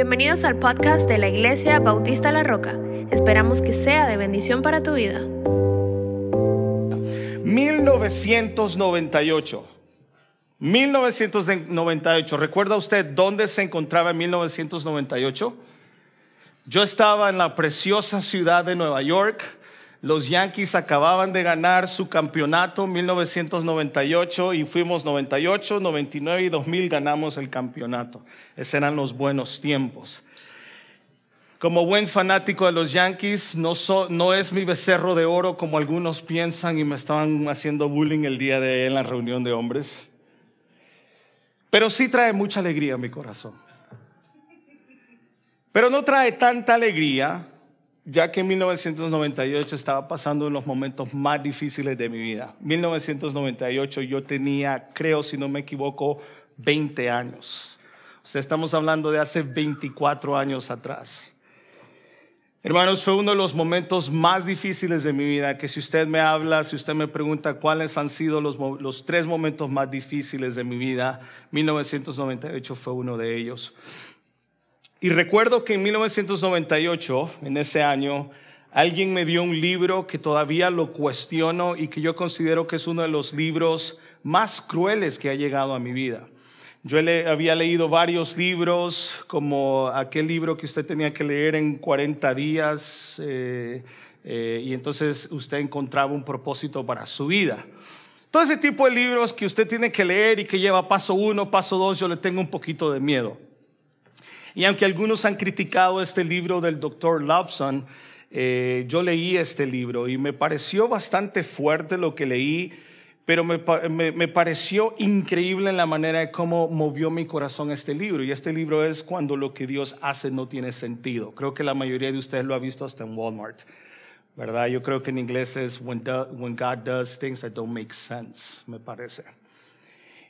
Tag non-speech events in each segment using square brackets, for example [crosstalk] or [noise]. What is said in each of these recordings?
Bienvenidos al podcast de la Iglesia Bautista La Roca. Esperamos que sea de bendición para tu vida. 1998. 1998. ¿Recuerda usted dónde se encontraba en 1998? Yo estaba en la preciosa ciudad de Nueva York. Los Yankees acababan de ganar su campeonato en 1998 y fuimos 98, 99 y 2000 ganamos el campeonato. Esos eran los buenos tiempos. Como buen fanático de los Yankees, no, no es mi becerro de oro como algunos piensan y me estaban haciendo bullying el día de en la reunión de hombres. Pero sí trae mucha alegría a mi corazón. Pero no trae tanta alegría, ya que en 1998 estaba pasando en los momentos más difíciles de mi vida. 1998 yo tenía, creo si no me equivoco, 20 años. O sea, estamos hablando de hace 24 años atrás. Hermanos, fue uno de los momentos más difíciles de mi vida, que si usted me habla, si usted me pregunta cuáles han sido los, los tres momentos más difíciles de mi vida, 1998 fue uno de ellos. Y recuerdo que en 1998, en ese año, alguien me dio un libro que todavía lo cuestiono y que yo considero que es uno de los libros más crueles que ha llegado a mi vida. Yo le, había leído varios libros, como aquel libro que usted tenía que leer en 40 días, eh, eh, y entonces usted encontraba un propósito para su vida. Todo ese tipo de libros que usted tiene que leer y que lleva paso uno, paso dos, yo le tengo un poquito de miedo. Y aunque algunos han criticado este libro del doctor Lobson, eh, yo leí este libro y me pareció bastante fuerte lo que leí, pero me, me, pareció increíble en la manera de cómo movió mi corazón este libro. Y este libro es Cuando lo que Dios hace no tiene sentido. Creo que la mayoría de ustedes lo ha visto hasta en Walmart. ¿Verdad? Yo creo que en inglés es when, when God does things that don't make sense, me parece.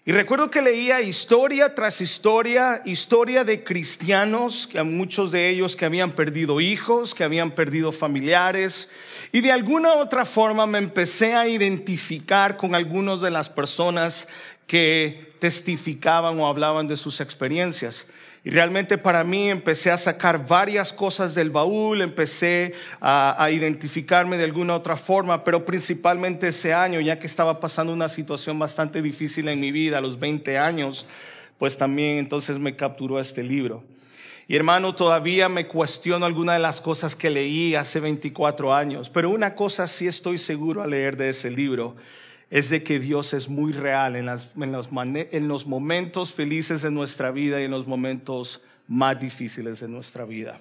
Y recuerdo que leía historia tras historia, historia de cristianos, muchos de ellos que habían perdido hijos, que habían perdido familiares, y de alguna otra forma me empecé a identificar con algunas de las personas que testificaban o hablaban de sus experiencias. Y realmente para mí empecé a sacar varias cosas del baúl, empecé a, identificarme de alguna otra forma, pero principalmente ese año, ya que estaba pasando una situación bastante difícil en mi vida, a los 20 años, pues también entonces me capturó este libro. Y hermano, todavía me cuestiono alguna de las cosas que leí hace 24 años, pero una cosa sí estoy seguro al leer de ese libro, es de que Dios es muy real en, los, en, los, momentos felices de nuestra vida y en los momentos más difíciles de nuestra vida.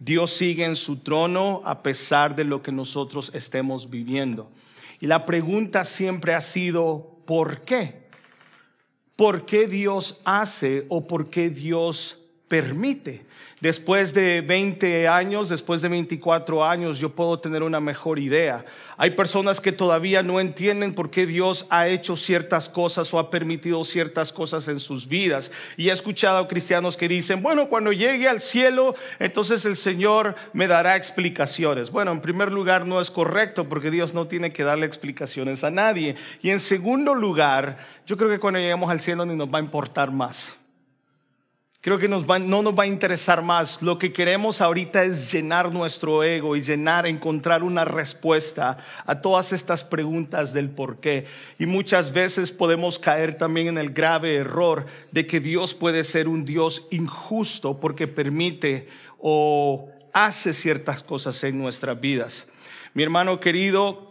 Dios sigue en su trono a pesar de lo que nosotros estemos viviendo. Y la pregunta siempre ha sido, ¿por qué? ¿Por qué Dios hace o por qué Dios permite? Después de 20 años, después de 24 años, yo puedo tener una mejor idea. Hay personas que todavía no entienden por qué Dios ha hecho ciertas cosas o ha permitido ciertas cosas en sus vidas. Y he escuchado a cristianos que dicen, bueno, cuando llegue al cielo, entonces el Señor me dará explicaciones. Bueno, en primer lugar, no es correcto porque Dios no tiene que darle explicaciones a nadie. Y en segundo lugar, yo creo que cuando lleguemos al cielo ni nos va a importar más. Creo que no nos va a interesar más. Lo que queremos ahorita es llenar nuestro ego y llenar, encontrar una respuesta a todas estas preguntas del por qué. Y muchas veces podemos caer también en el grave error de que Dios puede ser un Dios injusto porque permite o hace ciertas cosas en nuestras vidas. Mi hermano querido,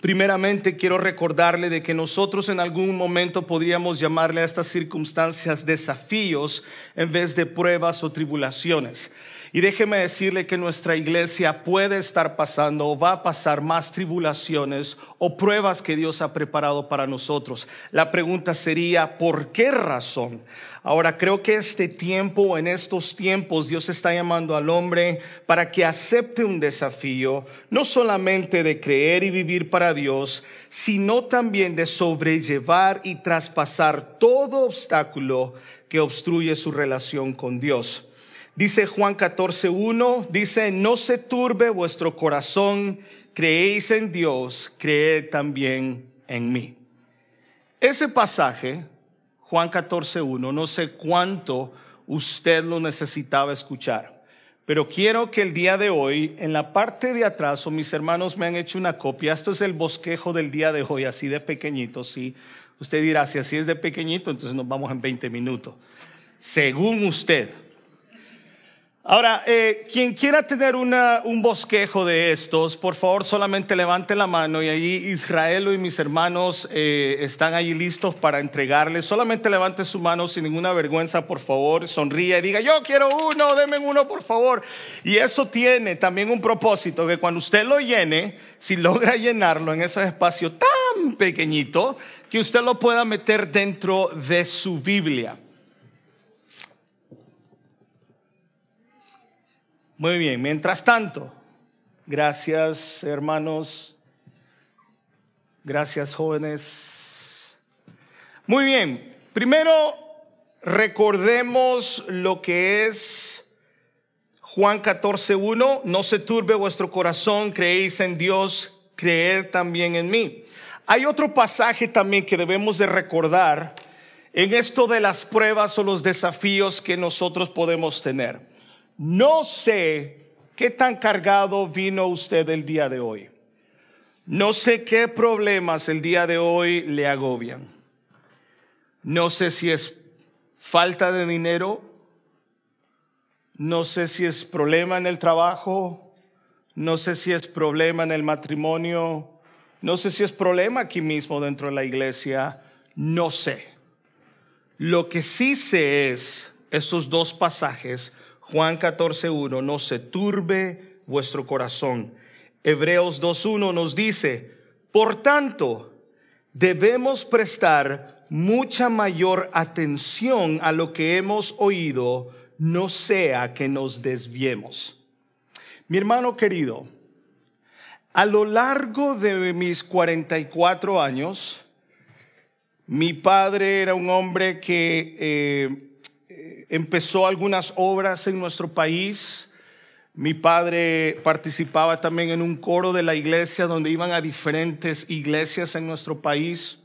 Primeramente quiero recordarle de que nosotros en algún momento podríamos llamarle a estas circunstancias desafíos en vez de pruebas o tribulaciones. Y déjeme decirle que nuestra iglesia puede estar pasando o va a pasar más tribulaciones o pruebas que Dios ha preparado para nosotros. La pregunta sería, ¿por qué razón? Ahora, creo que este tiempo, en estos tiempos, Dios está llamando al hombre para que acepte un desafío, no solamente de creer y vivir para Dios, sino también de sobrellevar y traspasar todo obstáculo que obstruye su relación con Dios. Dice Juan 14.1, dice, no se turbe vuestro corazón, creéis en Dios, creed también en mí. Ese pasaje, Juan 14.1, no sé cuánto usted lo necesitaba escuchar. Pero quiero que el día de hoy, en la parte de atrás, o mis hermanos me han hecho una copia, esto es el bosquejo del día de hoy, así de pequeñito, sí. Usted dirá, si así es de pequeñito, entonces nos vamos en 20 minutos. Según usted. Ahora, eh, quien quiera tener una, un bosquejo de estos, por favor solamente levante la mano y allí Israel y mis hermanos eh, están allí listos para entregarles. Solamente levante su mano sin ninguna vergüenza, por favor, sonríe y diga, yo quiero uno, denme uno, por favor. Y eso tiene también un propósito, que cuando usted lo llene, si logra llenarlo en ese espacio tan pequeñito, que usted lo pueda meter dentro de su Biblia. Muy bien, mientras tanto, gracias hermanos, gracias jóvenes. Muy bien, primero recordemos lo que es Juan 14.1, no se turbe vuestro corazón, creéis en Dios, creed también en mí. Hay otro pasaje también que debemos de recordar en esto de las pruebas o los desafíos que nosotros podemos tener. No sé qué tan cargado vino usted el día de hoy. No sé qué problemas el día de hoy le agobian. No sé si es falta de dinero. No sé si es problema en el trabajo. No sé si es problema en el matrimonio. No sé si es problema aquí mismo dentro de la iglesia. No sé. Lo que sí sé es esos dos pasajes Juan 14.1, no se turbe vuestro corazón. Hebreos 2.1 nos dice, por tanto, debemos prestar mucha mayor atención a lo que hemos oído, no sea que nos desviemos. Mi hermano querido, a lo largo de mis 44 años, mi padre era un hombre que eh, empezó algunas obras en nuestro país. Mi padre participaba también en un coro de la iglesia donde iban a diferentes iglesias en nuestro país.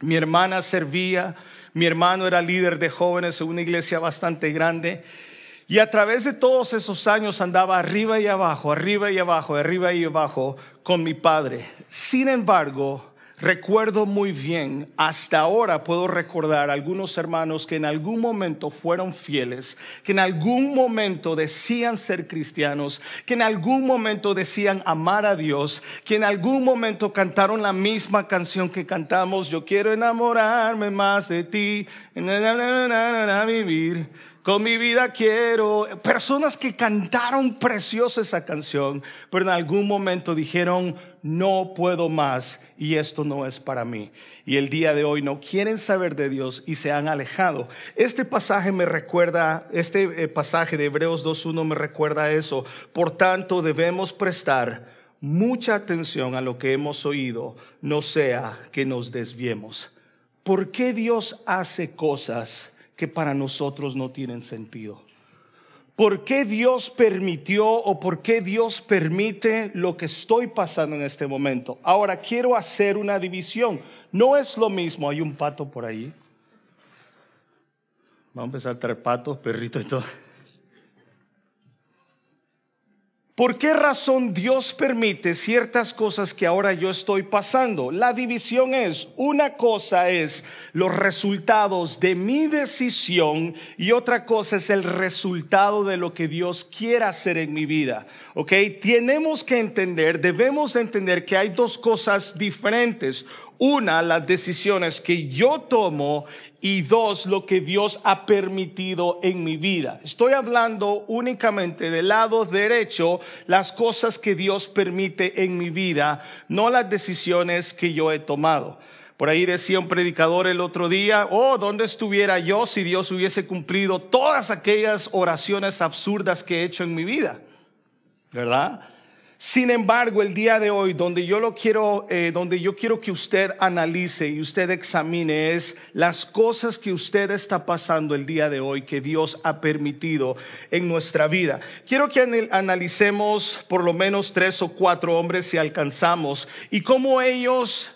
Mi hermana servía, mi hermano era líder de jóvenes en una iglesia bastante grande. Y a través de todos esos años andaba arriba y abajo, arriba y abajo, arriba y abajo con mi padre. Sin embargo, Recuerdo muy bien, hasta ahora puedo recordar algunos hermanos que en algún momento fueron fieles, que en algún momento decían ser cristianos, que en algún momento decían amar a Dios, que en algún momento cantaron la misma canción que cantamos, yo quiero enamorarme más de ti, vivir con mi vida quiero. Personas que cantaron preciosa esa canción, pero en algún momento dijeron, no puedo más y esto no es para mí. Y el día de hoy no quieren saber de Dios y se han alejado. Este pasaje me recuerda, este eh, pasaje de Hebreos 2.1 me recuerda eso. Por tanto, debemos prestar mucha atención a lo que hemos oído, no sea que nos desviemos. ¿Por qué Dios hace cosas? que para nosotros no tienen sentido. ¿Por qué Dios permitió o por qué Dios permite lo que estoy pasando en este momento? Ahora quiero hacer una división. No es lo mismo, hay un pato por ahí. Vamos a empezar a traer patos, perritos y todo. ¿Por qué razón Dios permite ciertas cosas que ahora yo estoy pasando? La división es, una cosa es los resultados de mi decisión y otra cosa es el resultado de lo que Dios quiera hacer en mi vida. ¿Ok? Tenemos que entender, debemos entender que hay dos cosas diferentes. Una, las decisiones que yo tomo y dos, lo que Dios ha permitido en mi vida. Estoy hablando únicamente del lado derecho, las cosas que Dios permite en mi vida, no las decisiones que yo he tomado. Por ahí decía un predicador el otro día, oh, ¿dónde estuviera yo si Dios hubiese cumplido todas aquellas oraciones absurdas que he hecho en mi vida? ¿Verdad? Sin embargo, el día de hoy, donde yo lo quiero, eh, donde yo quiero que usted analice y usted examine es las cosas que usted está pasando el día de hoy que Dios ha permitido en nuestra vida. Quiero que analicemos por lo menos tres o cuatro hombres si alcanzamos y cómo ellos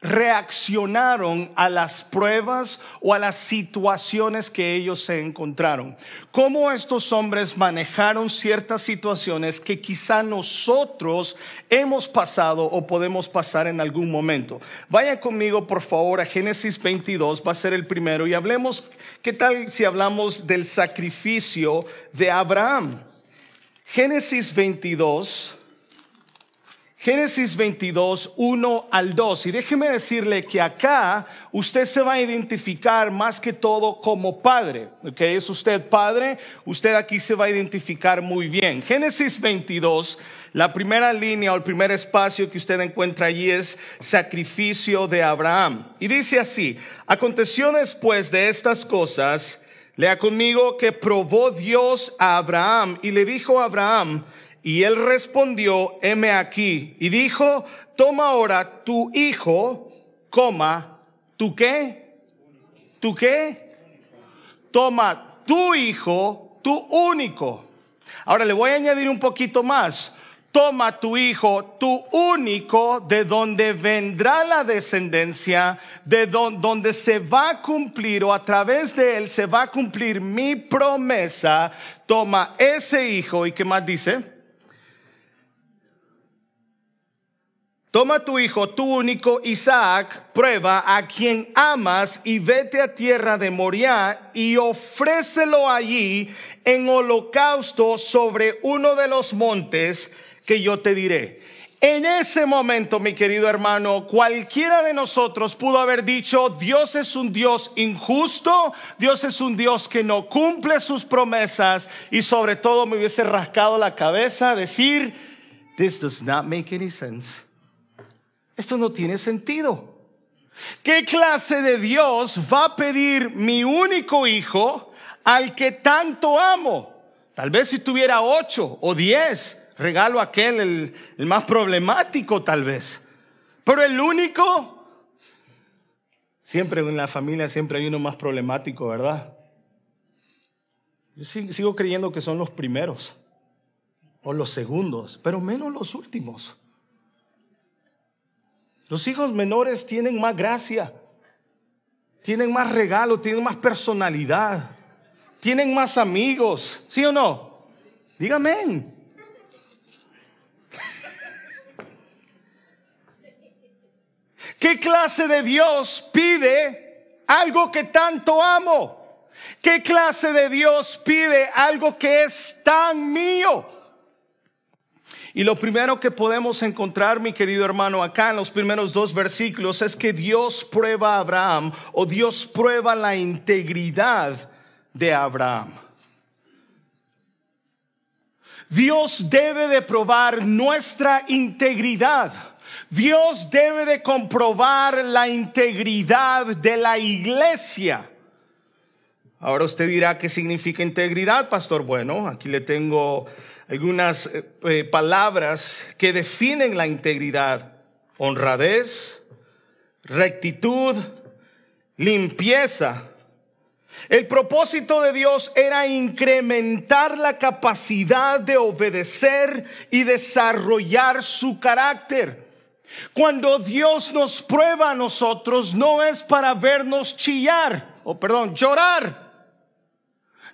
reaccionaron a las pruebas o a las situaciones que ellos se encontraron. Cómo estos hombres manejaron ciertas situaciones que quizá nosotros hemos pasado o podemos pasar en algún momento. Vaya conmigo por favor a Génesis 22, va a ser el primero, y hablemos, ¿qué tal si hablamos del sacrificio de Abraham? Génesis 22 Génesis 22, 1 al 2. Y déjeme decirle que acá usted se va a identificar más que todo como padre. ¿Ok? Es usted padre, usted aquí se va a identificar muy bien. Génesis 22, la primera línea o el primer espacio que usted encuentra allí es sacrificio de Abraham. Y dice así, aconteció después de estas cosas, lea conmigo que probó Dios a Abraham y le dijo a Abraham, y él respondió, heme aquí. Y dijo, toma ahora tu hijo, coma, ¿tu qué? ¿Tu qué? Toma tu hijo, tu único. Ahora le voy a añadir un poquito más. Toma tu hijo, tu único, de donde vendrá la descendencia, de donde se va a cumplir o a través de él se va a cumplir mi promesa. Toma ese hijo y qué más dice? Toma tu hijo, tu único Isaac, prueba a quien amas y vete a tierra de Moriah y ofrécelo allí en holocausto sobre uno de los montes que yo te diré. En ese momento, mi querido hermano, cualquiera de nosotros pudo haber dicho, Dios es un Dios injusto, Dios es un Dios que no cumple sus promesas y sobre todo me hubiese rascado la cabeza decir, this does not make any sense. Esto no tiene sentido. ¿Qué clase de Dios va a pedir mi único hijo al que tanto amo? Tal vez si tuviera ocho o diez, regalo aquel, el, más problemático tal vez. Pero el único, siempre en la familia siempre hay uno más problemático, ¿verdad? Yo sigo creyendo que son los primeros o los segundos, pero menos los últimos. Los hijos menores tienen más gracia, tienen más regalo, tienen más personalidad, tienen más amigos, ¿sí o no? Dígame. ¿Qué clase de Dios pide algo que tanto amo? ¿Qué clase de Dios pide algo que es tan mío? Y lo primero que podemos encontrar, mi querido hermano, acá en los primeros dos versículos es que Dios prueba a Abraham o Dios prueba la integridad de Abraham. Dios debe de probar nuestra integridad. Dios debe de comprobar la integridad de la iglesia. Ahora usted dirá, ¿qué significa integridad, pastor? Bueno, aquí le tengo algunas eh, eh, palabras que definen la integridad. Honradez, rectitud, limpieza. El propósito de Dios era incrementar la capacidad de obedecer y desarrollar su carácter. Cuando Dios nos prueba a nosotros, no es para vernos chillar, o perdón, llorar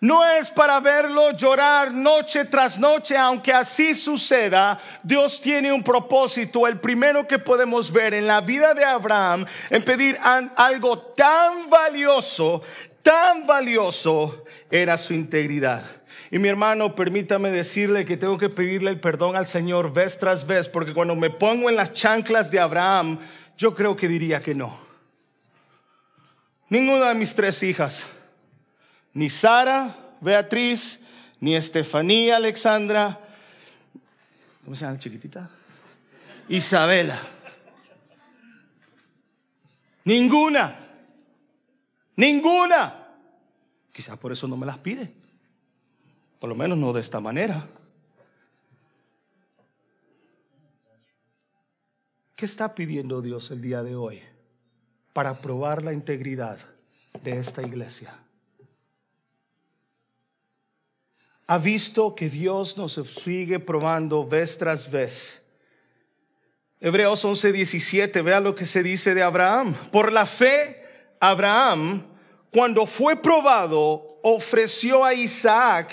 no es para verlo llorar noche tras noche, aunque así suceda. Dios tiene un propósito. El primero que podemos ver en la vida de Abraham en pedir algo tan valioso, tan valioso, era su integridad. Y mi hermano, permítame decirle que tengo que pedirle el perdón al Señor vez tras vez, porque cuando me pongo en las chanclas de Abraham, yo creo que diría que no. Ninguna de mis tres hijas ni Sara, Beatriz, ni Estefanía, Alexandra, ¿cómo se llama chiquitita? Isabela. Ninguna. Ninguna. Quizás por eso no me las pide. Por lo menos no de esta manera. ¿Qué está pidiendo Dios el día de hoy para probar la integridad de esta iglesia? Ha visto que Dios nos sigue probando vez tras vez Hebreos 11, 17, vea lo que se dice de Abraham. Por la fe, Abraham, cuando fue probado, ofreció a Isaac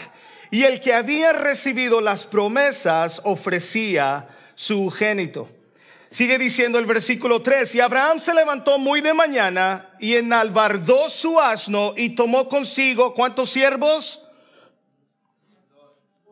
y el que había recibido las promesas ofrecía su génito. Sigue diciendo el versículo 3, y Abraham se levantó muy de mañana y enalbardó su asno y tomó consigo, ¿cuántos siervos?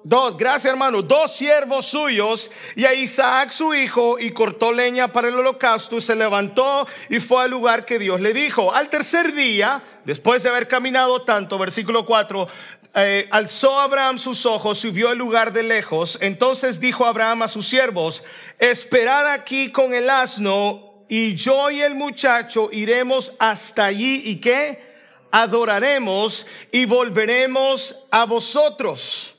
Dos, gracias hermano, dos siervos suyos y a Isaac su hijo y cortó leña para el holocausto y se levantó y fue al lugar que Dios le dijo. Al tercer día, después de haber caminado tanto, versículo 4, eh, alzó Abraham sus ojos y vio el lugar de lejos. Entonces dijo Abraham a sus siervos, esperad aquí con el asno y yo y el muchacho iremos hasta allí y qué? Adoraremos y volveremos a vosotros.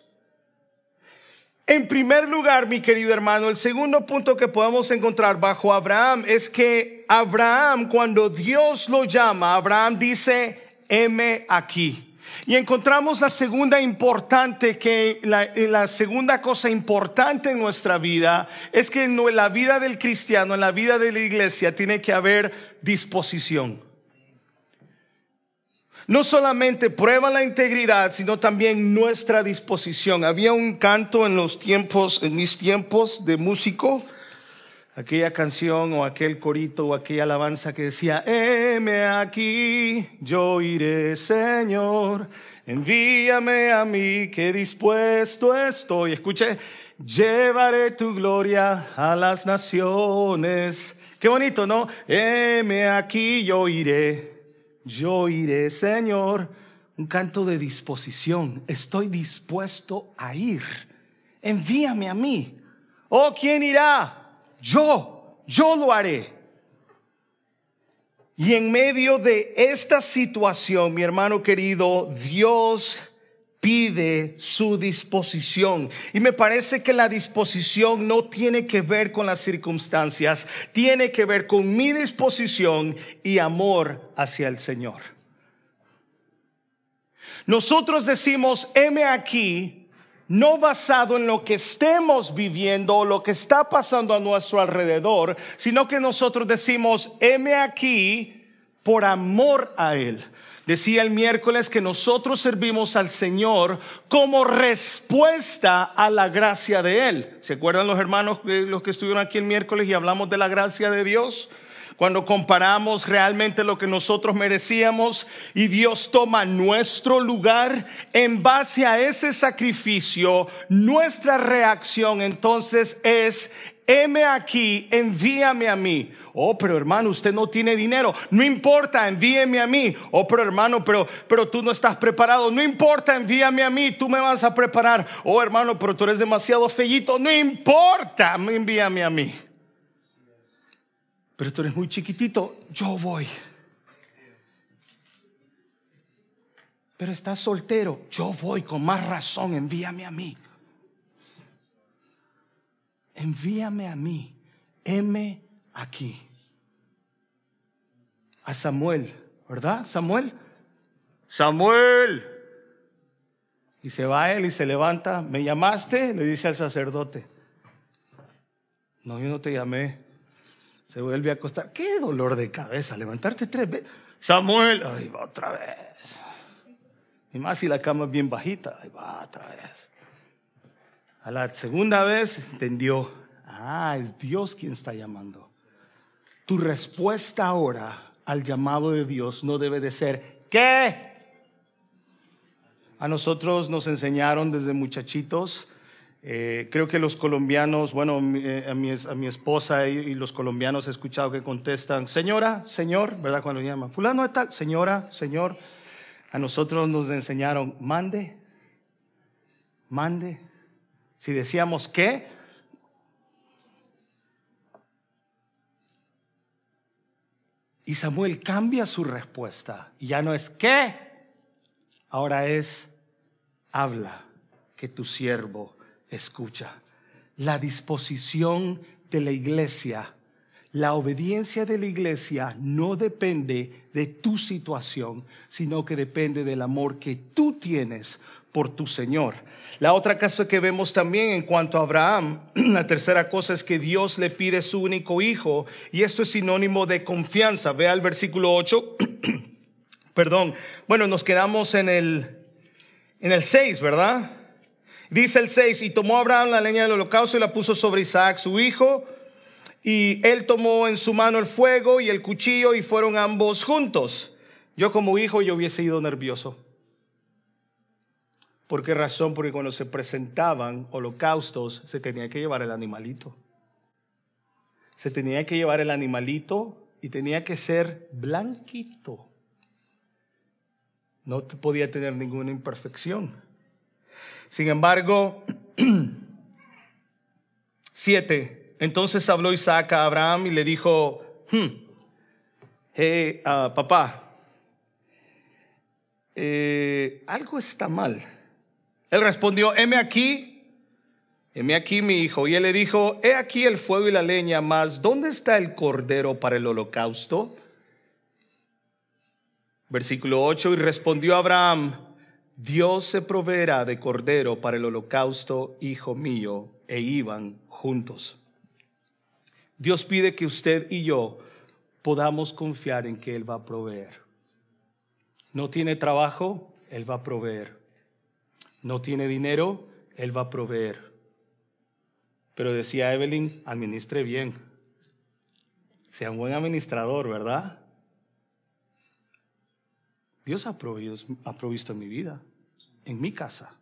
En primer lugar, mi querido hermano, el segundo punto que podemos encontrar bajo Abraham es que Abraham, cuando Dios lo llama, Abraham dice, heme aquí. Y encontramos la segunda importante que la, la, segunda cosa importante en nuestra vida es que en la vida del cristiano, en la vida de la iglesia, tiene que haber disposición no solamente prueba la integridad, sino también nuestra disposición. Había un canto en los tiempos, en mis tiempos de músico, aquella canción o aquel corito o aquella alabanza que decía, heme aquí, yo iré, Señor, envíame a mí, que dispuesto estoy. Escuche, llevaré tu gloria a las naciones. Qué bonito, ¿no? Heme aquí, yo iré yo iré, Señor, un canto de disposición. Estoy dispuesto a ir. Envíame a mí. Oh, ¿quién irá? Yo, yo lo haré. Y en medio de esta situación, mi hermano querido, Dios pide su disposición. Y me parece que la disposición no tiene que ver con las circunstancias, tiene que ver con mi disposición y amor hacia el Señor. Nosotros decimos, heme aquí, no basado en lo que estemos viviendo o lo que está pasando a nuestro alrededor, sino que nosotros decimos, heme aquí por amor a Él. Decía el miércoles que nosotros servimos al Señor como respuesta a la gracia de Él. ¿Se acuerdan los hermanos, los que estuvieron aquí el miércoles y hablamos de la gracia de Dios? Cuando comparamos realmente lo que nosotros merecíamos y Dios toma nuestro lugar en base a ese sacrificio, nuestra reacción entonces es, heme aquí, envíame a mí. Oh, pero hermano, usted no tiene dinero. No importa, envíeme a mí. Oh, pero hermano, pero, pero tú no estás preparado. No importa, envíame a mí. Tú me vas a preparar. Oh, hermano, pero tú eres demasiado fellito. No importa, envíame a mí. Pero tú eres muy chiquitito. Yo voy. Pero estás soltero. Yo voy con más razón. Envíame a mí. Envíame a mí. M aquí. A Samuel, ¿verdad? Samuel. Samuel. Y se va él y se levanta. ¿Me llamaste? Le dice al sacerdote. No, yo no te llamé. Se vuelve a acostar. Qué dolor de cabeza levantarte tres veces. Samuel, ahí va otra vez. Y más si la cama es bien bajita, ahí va otra vez. A la segunda vez entendió, ah, es Dios quien está llamando. Tu respuesta ahora al llamado de Dios no debe de ser, ¿qué? A nosotros nos enseñaron desde muchachitos, eh, creo que los colombianos, bueno, eh, a, mi, a mi esposa y, los colombianos he escuchado que contestan, señora, señor, ¿verdad? Cuando llaman, fulano de señora, señor. A nosotros nos enseñaron, mande, mande. Si decíamos qué, Y Samuel cambia su respuesta. Y ya no es ¿qué? Ahora es habla, que tu siervo escucha. La disposición de la iglesia, la obediencia de la iglesia no depende de tu situación, sino que depende del amor que tú tienes por tu Señor. La otra cosa que vemos también en cuanto a Abraham, [clears throat] la tercera cosa es que Dios le pide su único hijo y esto es sinónimo de confianza. Vea el versículo 8. [clears throat] Perdón. Bueno, nos quedamos en el en el 6, ¿verdad? Dice el 6, y tomó Abraham la leña del holocausto y la puso sobre Isaac, su hijo, y él tomó en su mano el fuego y el cuchillo y fueron ambos juntos. Yo como hijo yo hubiese ido nervioso. ¿Por qué razón? Porque cuando se presentaban holocaustos se tenía que llevar el animalito. Se tenía que llevar el animalito y tenía que ser blanquito. No podía tener ninguna imperfección. Sin embargo, [clears throat] siete. Entonces habló Isaac a Abraham y le dijo, hmm, hey, ah, papá, eh, algo está mal. Él respondió, heme aquí, heme aquí mi hijo. Y él le dijo, he aquí el fuego y la leña, mas ¿dónde está el cordero para el holocausto? Versículo 8, y respondió Abraham, Dios se proveerá de cordero para el holocausto, hijo mío, e iban juntos. Dios pide que usted y yo podamos confiar en que Él va a proveer. No tiene trabajo, Él va a proveer. No tiene dinero, Él va a proveer. Pero decía Evelyn, administre bien. Sea un buen administrador, ¿verdad? Dios ha provisto, en mi vida, en mi casa.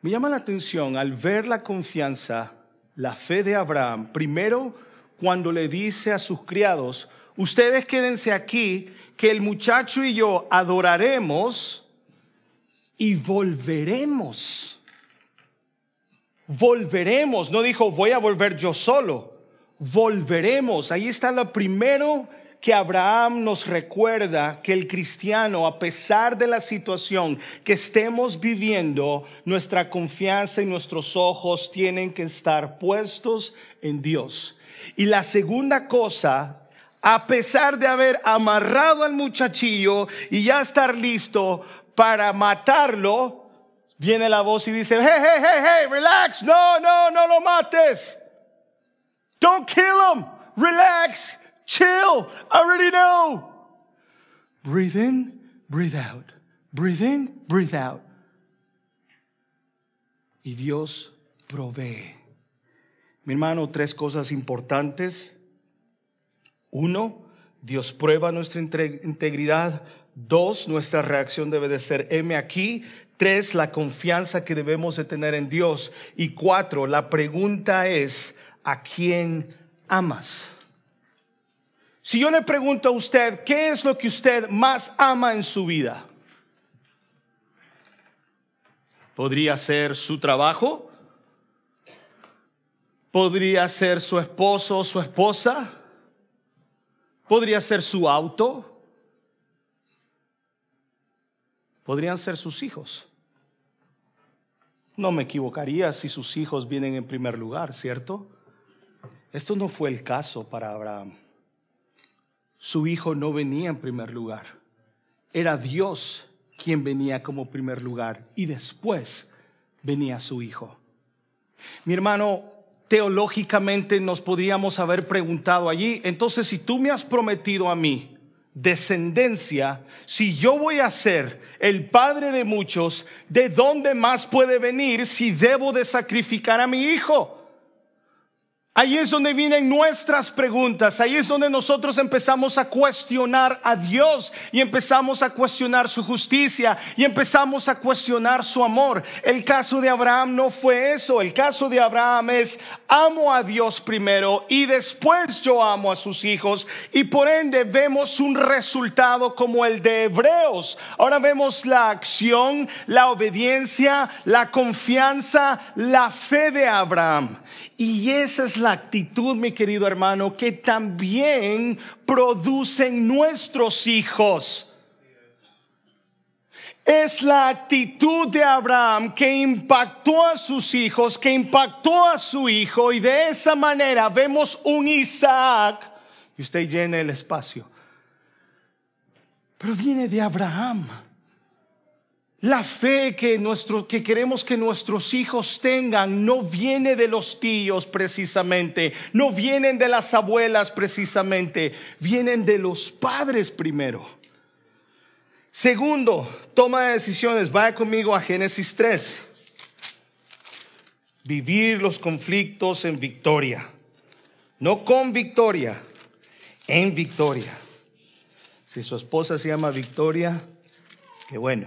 Me llama la atención al ver la confianza, la fe de Abraham, primero cuando le dice a sus criados, ustedes quédense aquí, que el muchacho y yo adoraremos y volveremos. Volveremos, no dijo voy a volver yo solo, volveremos. Ahí está lo primero que Abraham nos recuerda que el cristiano, a pesar de la situación que estemos viviendo, nuestra confianza y nuestros ojos tienen que estar puestos en Dios. Y la segunda cosa, a pesar de haber amarrado al muchachillo y ya estar listo para matarlo, viene la voz y dice, hey, hey, hey, hey, relax, no, no, no lo mates. Don't kill him, relax. Chill. I already know. Breathe in, breathe out. Breathe in, breathe out. Y Dios provee. Mi hermano, tres cosas importantes. Uno, Dios prueba nuestra integridad. Dos, nuestra reacción debe de ser, heme aquí. Tres, la confianza que debemos de tener en Dios. Y cuatro, la pregunta es, ¿a quién amas? Si yo le pregunto a usted, ¿qué es lo que usted más ama en su vida? ¿Podría ser su trabajo? ¿Podría ser su esposo o su esposa? ¿Podría ser su auto? ¿Podrían ser sus hijos? No me equivocaría si sus hijos vienen en primer lugar, ¿cierto? Esto no fue el caso para Abraham su hijo no venía en primer lugar. Era Dios quien venía como primer lugar y después venía su hijo. Mi hermano, teológicamente nos podríamos haber preguntado allí, entonces si tú me has prometido a mí descendencia, si yo voy a ser el padre de muchos, ¿de dónde más puede venir si debo de sacrificar a mi hijo? Ahí es donde vienen nuestras preguntas, ahí es donde nosotros empezamos a cuestionar a Dios y empezamos a cuestionar su justicia y empezamos a cuestionar su amor. El caso de Abraham no fue eso, el caso de Abraham es amo a Dios primero y después yo amo a sus hijos y por ende vemos un resultado como el de Hebreos. Ahora vemos la acción, la obediencia, la confianza, la fe de Abraham. Y esa es la actitud, mi querido hermano, que también producen nuestros hijos. Es la actitud de Abraham que impactó a sus hijos, que impactó a su hijo y de esa manera vemos un Isaac y usted llena el espacio. Pero viene de Abraham. La fe que, nuestro, que queremos que nuestros hijos tengan no viene de los tíos precisamente, no vienen de las abuelas precisamente, vienen de los padres primero. Segundo, toma de decisiones. Vaya conmigo a Génesis 3. Vivir los conflictos en victoria. No con victoria, en victoria. Si su esposa se llama Victoria, qué bueno.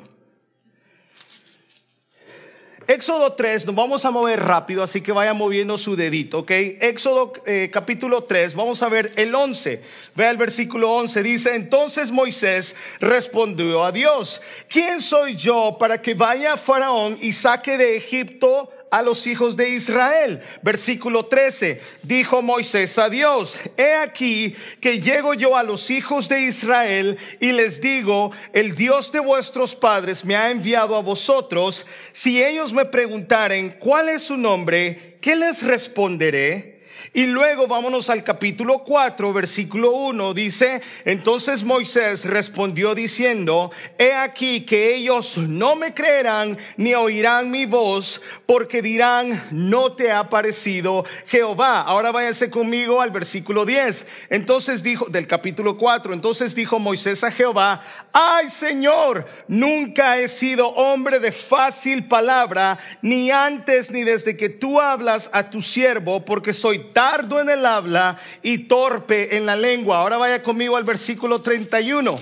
Éxodo 3, nos vamos a mover rápido, así que vaya moviendo su dedito, ¿ok? Éxodo eh, capítulo 3, vamos a ver el 11. Vea el versículo 11, dice, entonces Moisés respondió a Dios, ¿quién soy yo para que vaya Faraón y saque de Egipto a los hijos de Israel. Versículo 13, dijo Moisés a Dios, he aquí que llego yo a los hijos de Israel y les digo, el Dios de vuestros padres me ha enviado a vosotros. Si ellos me preguntaren cuál es su nombre, ¿qué les responderé? Y luego vámonos al capítulo 4, versículo 1. Dice, entonces Moisés respondió diciendo, he aquí que ellos no me creerán ni oirán mi voz, porque dirán, no te ha parecido Jehová. Ahora váyase conmigo al versículo 10. Entonces dijo, del capítulo 4, entonces dijo Moisés a Jehová, ay Señor, nunca he sido hombre de fácil palabra, ni antes ni desde que tú hablas a tu siervo, porque soy tardo en el habla y torpe en la lengua. Ahora vaya conmigo al versículo 31.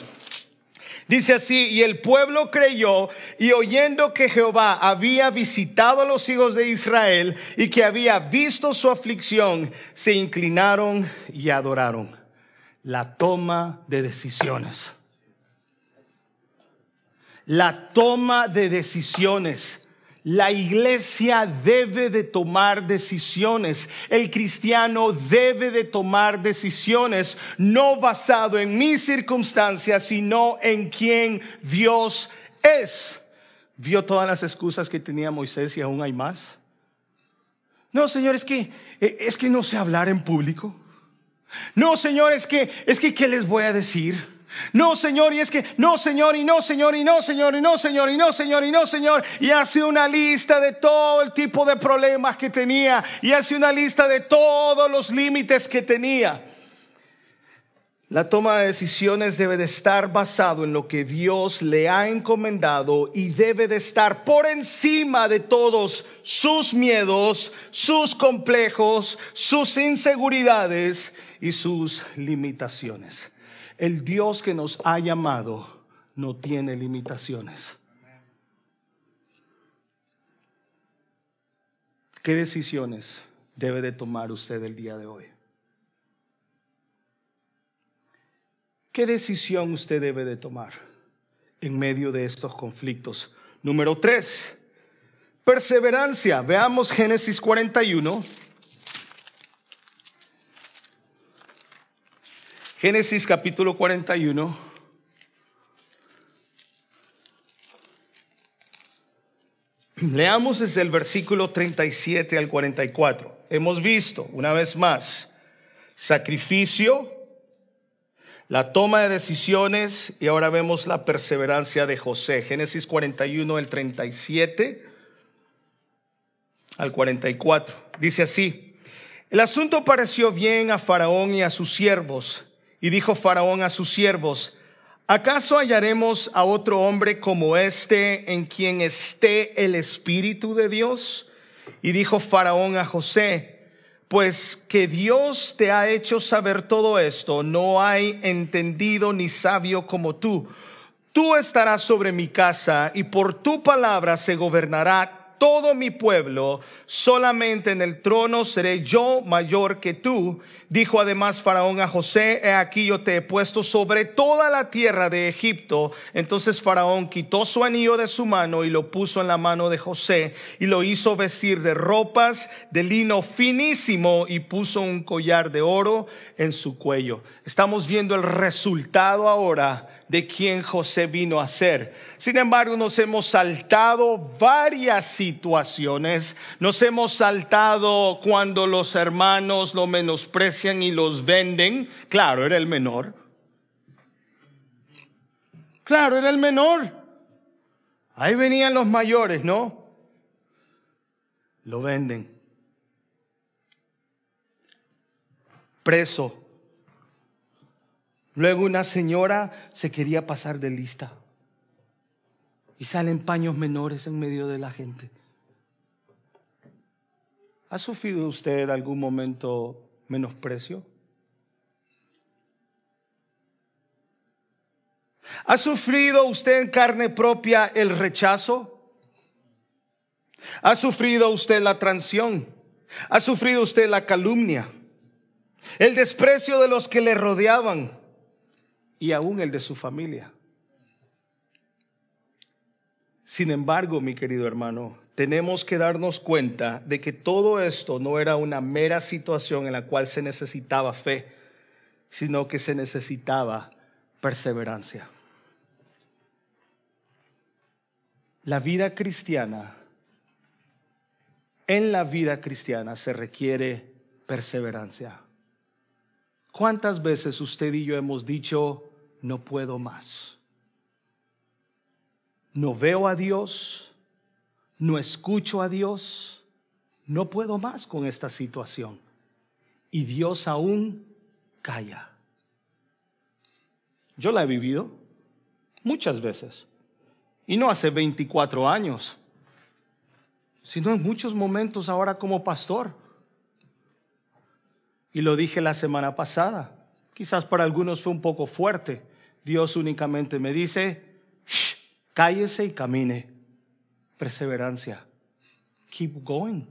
Dice así, y el pueblo creyó y oyendo que Jehová había visitado a los hijos de Israel y que había visto su aflicción, se inclinaron y adoraron. La toma de decisiones. La toma de decisiones. La iglesia debe de tomar decisiones. El cristiano debe de tomar decisiones no basado en mis circunstancias, sino en quien Dios es. ¿Vio todas las excusas que tenía Moisés y aún hay más? No, Señor, es que es que no sé hablar en público. No, Señor, es que es que qué les voy a decir? No, Señor, y es que no, Señor, y no, Señor, y no, Señor, y no, Señor, y no, Señor, y no, Señor. Y hace una lista de todo el tipo de problemas que tenía. Y hace una lista de todos los límites que tenía. La toma de decisiones debe de estar basado en lo que Dios le ha encomendado y debe de estar por encima de todos sus miedos, sus complejos, sus inseguridades y sus limitaciones. El Dios que nos ha llamado no tiene limitaciones. ¿Qué decisiones debe de tomar usted el día de hoy? ¿Qué decisión usted debe de tomar en medio de estos conflictos? Número tres, perseverancia. Veamos Génesis 41. Génesis capítulo 41. [clears throat] Leamos desde el versículo 37 al 44. Hemos visto, una vez más, sacrificio, la toma de decisiones y ahora vemos la perseverancia de José. Génesis 41, el 37 al 44. Dice así, el asunto pareció bien a Faraón y a sus siervos y dijo Faraón a sus siervos, ¿acaso hallaremos a otro hombre como este en quien esté el Espíritu de Dios? Y dijo Faraón a José, pues que Dios te ha hecho saber todo esto, no hay entendido ni sabio como tú. Tú estarás sobre mi casa y por tu palabra se gobernará todo mi pueblo, solamente en el trono seré yo mayor que tú. Dijo además Faraón a José, he aquí yo te he puesto sobre toda la tierra de Egipto. Entonces Faraón quitó su anillo de su mano y lo puso en la mano de José y lo hizo vestir de ropas de lino finísimo y puso un collar de oro en su cuello. Estamos viendo el resultado ahora de quien José vino a ser. Sin embargo, nos hemos saltado varias situaciones. Nos hemos saltado cuando los hermanos lo menosprecian y los venden. Claro, era el menor. Claro, era el menor. Ahí venían los mayores, ¿no? Lo venden. Preso. Luego una señora se quería pasar de lista. Y salen paños menores en medio de la gente. ¿Ha sufrido usted algún momento menosprecio? ¿Ha sufrido usted en carne propia el rechazo? ¿Ha sufrido usted la transición? ¿Ha sufrido usted la calumnia? El desprecio de los que le rodeaban y aún el de su familia. Sin embargo, mi querido hermano, tenemos que darnos cuenta de que todo esto no era una mera situación en la cual se necesitaba fe, sino que se necesitaba perseverancia. La vida cristiana, en la vida cristiana se requiere perseverancia. ¿Cuántas veces usted y yo hemos dicho, no puedo más? No veo a Dios, no escucho a Dios, no puedo más con esta situación. Y Dios aún calla. Yo la he vivido muchas veces. Y no hace 24 años, sino en muchos momentos ahora como pastor. Y lo dije la semana pasada. Quizás para algunos fue un poco fuerte. Dios únicamente me dice, cállese y camine. Perseverancia. Keep going.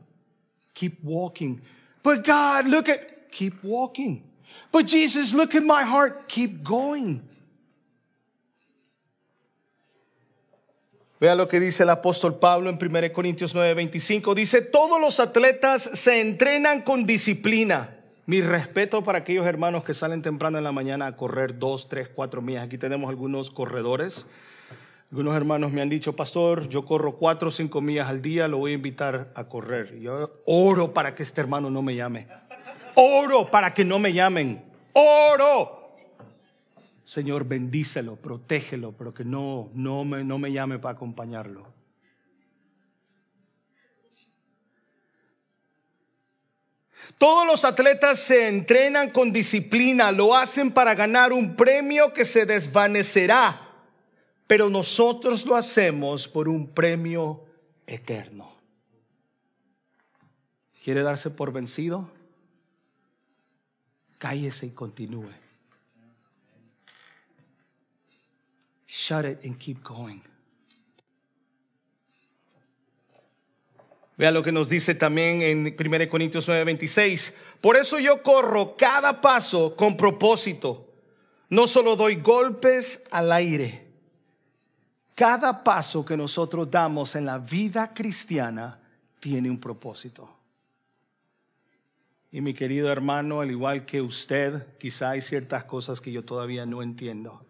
Keep walking. But God, look at, keep walking. But Jesus, look at my heart. Keep going. Vea lo que dice el apóstol Pablo en 1 Corintios 9:25. Dice, todos los atletas se entrenan con disciplina. Mi respeto para aquellos hermanos que salen temprano en la mañana a correr dos, tres, cuatro millas. Aquí tenemos algunos corredores. Algunos hermanos me han dicho, pastor, yo corro cuatro o cinco millas al día, lo voy a invitar a correr. Yo oro para que este hermano no me llame. Oro para que no me llamen. Oro. Señor, bendícelo, protégelo, pero que no, no, me, no me llame para acompañarlo. Todos los atletas se entrenan con disciplina, lo hacen para ganar un premio que se desvanecerá, pero nosotros lo hacemos por un premio eterno. ¿Quiere darse por vencido? Cállese y continúe. Shut it and keep going. Vea lo que nos dice también en 1 Corintios 9:26. Por eso yo corro cada paso con propósito. No solo doy golpes al aire. Cada paso que nosotros damos en la vida cristiana tiene un propósito. Y mi querido hermano, al igual que usted, quizá hay ciertas cosas que yo todavía no entiendo.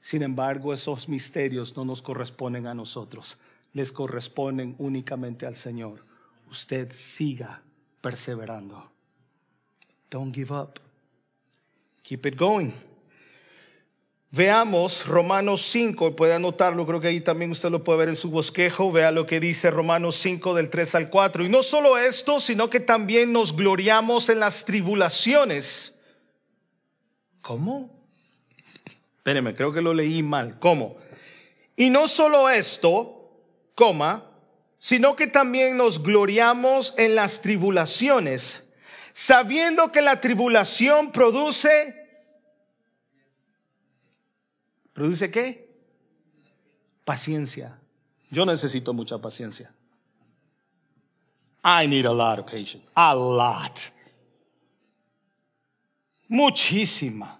Sin embargo, esos misterios no nos corresponden a nosotros, les corresponden únicamente al Señor. Usted siga perseverando. Don't give up. Keep it going. Veamos Romanos 5, puede anotarlo, creo que ahí también usted lo puede ver en su bosquejo, vea lo que dice Romanos 5 del 3 al 4. Y no solo esto, sino que también nos gloriamos en las tribulaciones. ¿Cómo? Espéreme, creo que lo leí mal. ¿Cómo? Y no solo esto, coma, sino que también nos gloriamos en las tribulaciones, sabiendo que la tribulación produce... ¿Produce qué? Paciencia. Yo necesito mucha paciencia. I need a lot of patience. A lot. Muchísima.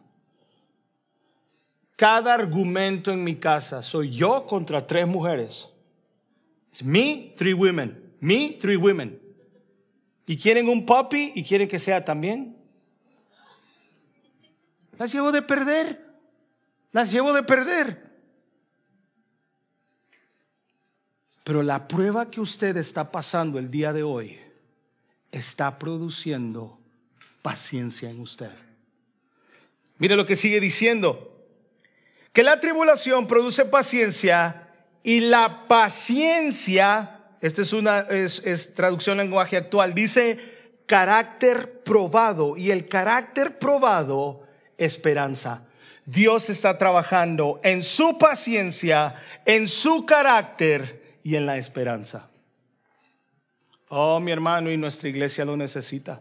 Cada argumento en mi casa soy yo contra tres mujeres. It's me, three women. Me, three women. Y quieren un puppy y quieren que sea también. Las llevo de perder. Las llevo de perder. Pero la prueba que usted está pasando el día de hoy está produciendo paciencia en usted. Mire lo que sigue diciendo que la tribulación produce paciencia y la paciencia, esta es una es, es traducción lenguaje actual, dice carácter probado y el carácter probado, esperanza. Dios está trabajando en su paciencia, en su carácter y en la esperanza. Oh, mi hermano, y nuestra iglesia lo necesita.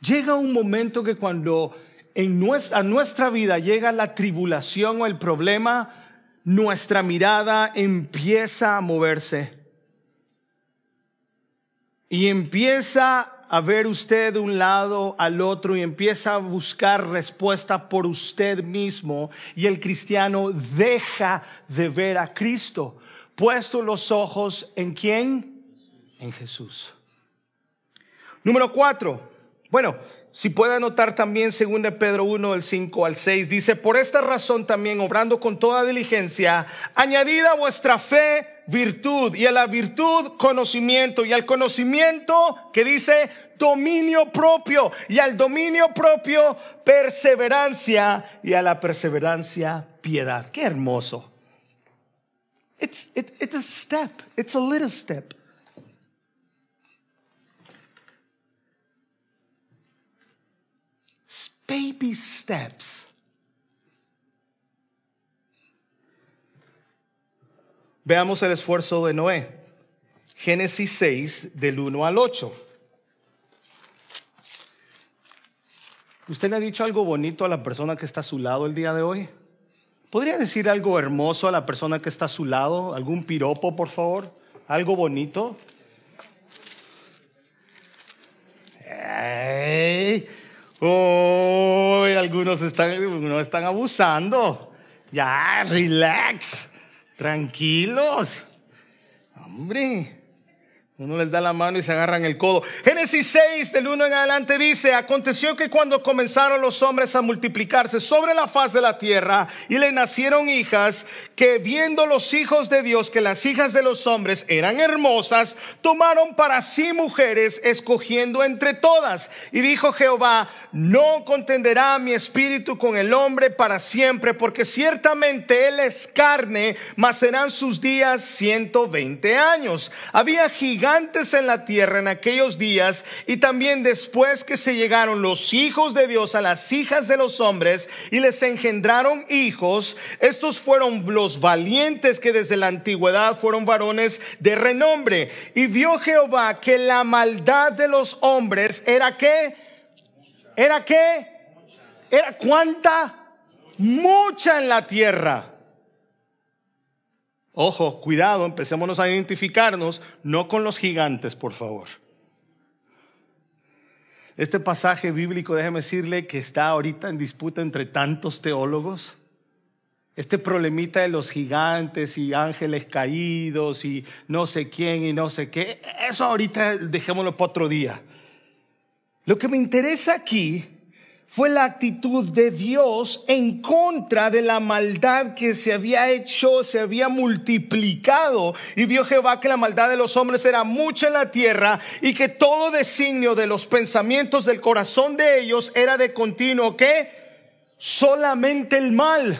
Llega un momento que cuando en nuestra, a nuestra vida llega la tribulación o el problema, nuestra mirada empieza a moverse. Y empieza a ver usted de un lado al otro y empieza a buscar respuesta por usted mismo y el cristiano deja de ver a Cristo, puesto los ojos en quién? En Jesús. Número cuatro. Bueno, si puede anotar también 2 Pedro 1, del 5 al 6, dice, por esta razón también, obrando con toda diligencia, añadida vuestra fe virtud, y a la virtud conocimiento, y al conocimiento, que dice, dominio propio, y al dominio propio, perseverancia, y a la perseverancia, piedad. Qué hermoso. It's, it's a step, it's a little step. baby steps. Veamos el esfuerzo de Noé. Génesis 6, del 1 al 8. ¿Usted le ha dicho algo bonito a la persona que está a su lado el día de hoy? ¿Podría decir algo hermoso a la persona que está a su lado? ¿Algún piropo, por favor? ¿Algo bonito? Oh, algunos están, algunos están abusando. Ya, relax, tranquilos. Hombre. Uno les da la mano y se agarran el codo. Génesis 6, del 1 en adelante dice, aconteció que cuando comenzaron los hombres a multiplicarse sobre la faz de la tierra y le nacieron hijas, que viendo los hijos de Dios que las hijas de los hombres eran hermosas, tomaron para sí mujeres, escogiendo entre todas. Y dijo Jehová, no contenderá mi espíritu con el hombre para siempre, porque ciertamente él es carne, mas serán sus días 120 años. Había gigantes antes en la tierra en aquellos días y también después que se llegaron los hijos de Dios a las hijas de los hombres y les engendraron hijos, estos fueron los valientes que desde la antigüedad fueron varones de renombre. Y vio Jehová que la maldad de los hombres era que, era que, era cuánta, mucha en la tierra Ojo, cuidado, empecémonos a identificarnos, no con los gigantes, por favor. Este pasaje bíblico, déjeme decirle que está ahorita en disputa entre tantos teólogos. Este problemita de los gigantes y ángeles caídos y no sé quién y no sé qué, eso ahorita dejémoslo para otro día. Lo que me interesa aquí fue la actitud de Dios en contra de la maldad que se había hecho, se había multiplicado. Y vio Jehová que la maldad de los hombres era mucha en la tierra y que todo designio de los pensamientos del corazón de ellos era de continuo que solamente el mal.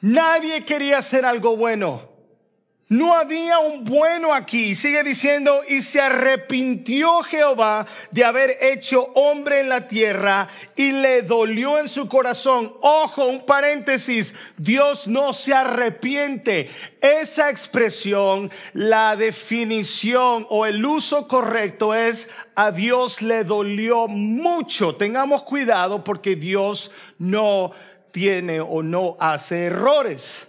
Nadie quería hacer algo bueno. No había un bueno aquí. Sigue diciendo, y se arrepintió Jehová de haber hecho hombre en la tierra y le dolió en su corazón. Ojo, un paréntesis, Dios no se arrepiente. Esa expresión, la definición o el uso correcto es, a Dios le dolió mucho. Tengamos cuidado porque Dios no tiene o no hace errores.